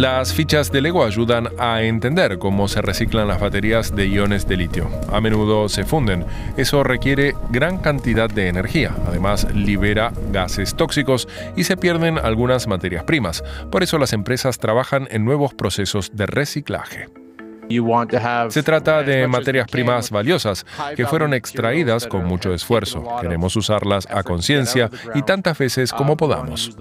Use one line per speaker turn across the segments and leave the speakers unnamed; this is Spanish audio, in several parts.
Las fichas de Lego ayudan a entender cómo se reciclan las baterías de iones de litio. A menudo se funden. Eso requiere gran cantidad de energía. Además, libera gases tóxicos y se pierden algunas materias primas. Por eso las empresas trabajan en nuevos procesos de reciclaje. Se trata de materias primas valiosas que fueron extraídas con mucho esfuerzo. Queremos usarlas a conciencia y tantas veces como podamos.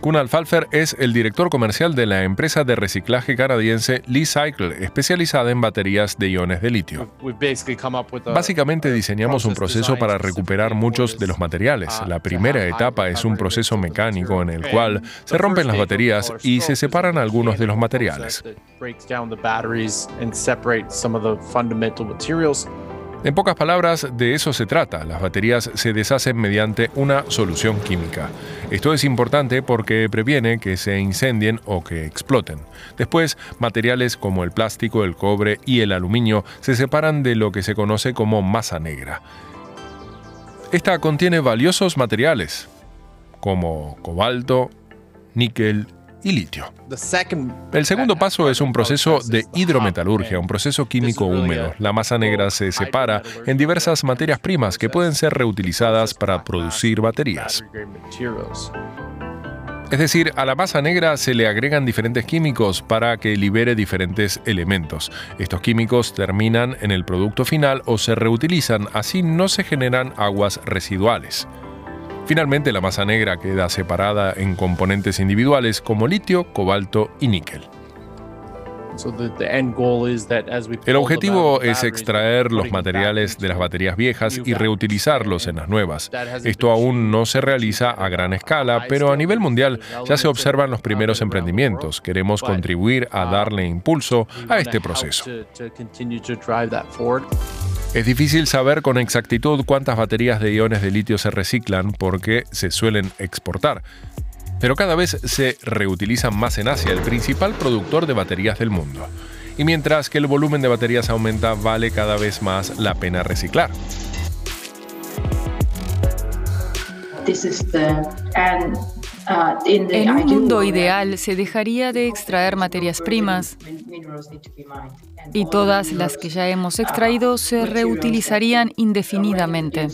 Kunal Falfer es el director comercial de la empresa de reciclaje canadiense Lee Cycle, especializada en baterías de iones de litio. Básicamente diseñamos un proceso para recuperar muchos de los materiales. La primera etapa es un proceso mecánico en el cual se rompen las baterías y se separan algunos de los materiales. En pocas palabras, de eso se trata. Las baterías se deshacen mediante una solución química. Esto es importante porque previene que se incendien o que exploten. Después, materiales como el plástico, el cobre y el aluminio se separan de lo que se conoce como masa negra. Esta contiene valiosos materiales como cobalto, níquel y litio. El segundo paso es un proceso de hidrometalurgia, un proceso químico húmedo. La masa negra se separa en diversas materias primas que pueden ser reutilizadas para producir baterías. Es decir, a la masa negra se le agregan diferentes químicos para que libere diferentes elementos. Estos químicos terminan en el producto final o se reutilizan, así no se generan aguas residuales. Finalmente, la masa negra queda separada en componentes individuales como litio, cobalto y níquel. El objetivo es extraer los materiales de las baterías viejas y reutilizarlos en las nuevas. Esto aún no se realiza a gran escala, pero a nivel mundial ya se observan los primeros emprendimientos. Queremos contribuir a darle impulso a este proceso. Es difícil saber con exactitud cuántas baterías de iones de litio se reciclan porque se suelen exportar. Pero cada vez se reutilizan más en Asia, el principal productor de baterías del mundo. Y mientras que el volumen de baterías aumenta, vale cada vez más la pena reciclar.
En un mundo ideal se dejaría de extraer materias primas y todas las que ya hemos extraído se reutilizarían indefinidamente.